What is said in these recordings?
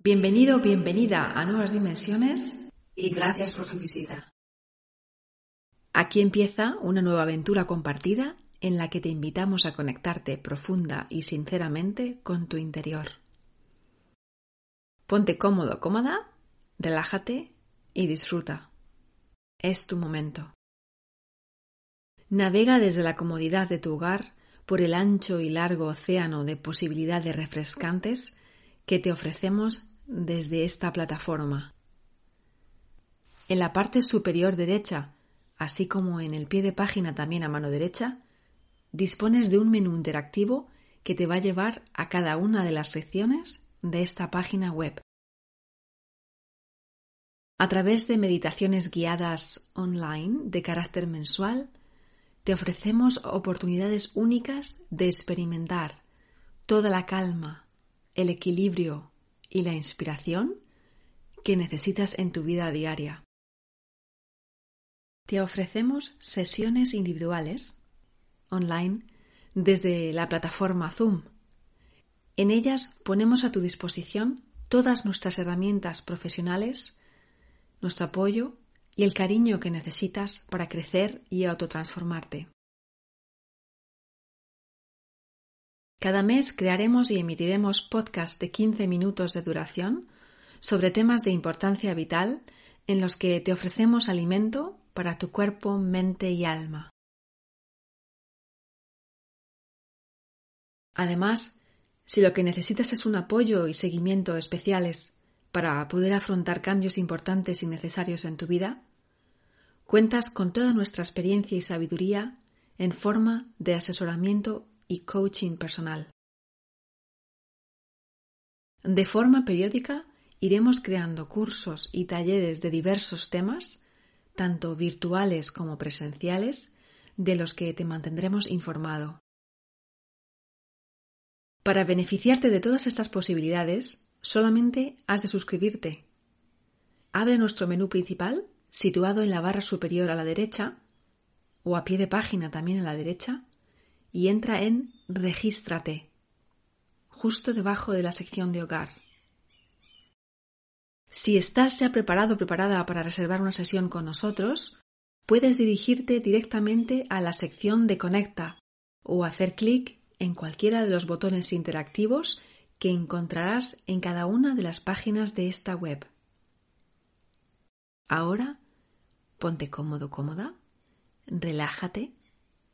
Bienvenido, bienvenida a Nuevas Dimensiones y gracias por tu visita. Aquí empieza una nueva aventura compartida en la que te invitamos a conectarte profunda y sinceramente con tu interior. Ponte cómodo, cómoda, relájate y disfruta. Es tu momento. Navega desde la comodidad de tu hogar por el ancho y largo océano de posibilidades refrescantes que te ofrecemos desde esta plataforma. En la parte superior derecha, así como en el pie de página también a mano derecha, dispones de un menú interactivo que te va a llevar a cada una de las secciones de esta página web. A través de meditaciones guiadas online de carácter mensual, te ofrecemos oportunidades únicas de experimentar toda la calma, el equilibrio y la inspiración que necesitas en tu vida diaria. Te ofrecemos sesiones individuales online desde la plataforma Zoom. En ellas ponemos a tu disposición todas nuestras herramientas profesionales, nuestro apoyo y el cariño que necesitas para crecer y autotransformarte. Cada mes crearemos y emitiremos podcasts de 15 minutos de duración sobre temas de importancia vital en los que te ofrecemos alimento para tu cuerpo, mente y alma. Además, si lo que necesitas es un apoyo y seguimiento especiales para poder afrontar cambios importantes y necesarios en tu vida, cuentas con toda nuestra experiencia y sabiduría en forma de asesoramiento y coaching personal. De forma periódica iremos creando cursos y talleres de diversos temas, tanto virtuales como presenciales, de los que te mantendremos informado. Para beneficiarte de todas estas posibilidades, solamente has de suscribirte. Abre nuestro menú principal, situado en la barra superior a la derecha, o a pie de página también a la derecha, y entra en Regístrate, justo debajo de la sección de hogar. Si estás ya preparado o preparada para reservar una sesión con nosotros, puedes dirigirte directamente a la sección de Conecta o hacer clic en cualquiera de los botones interactivos que encontrarás en cada una de las páginas de esta web. Ahora, ponte cómodo, cómoda, relájate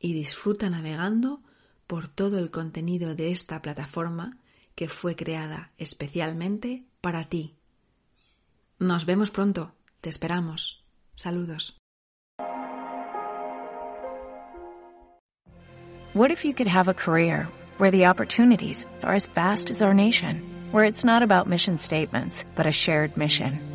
y disfruta navegando por todo el contenido de esta plataforma que fue creada especialmente para ti. Nos vemos pronto, te esperamos. Saludos. What if you could have a career where the opportunities are as vast as our nation, where it's not about mission statements, but a shared mission?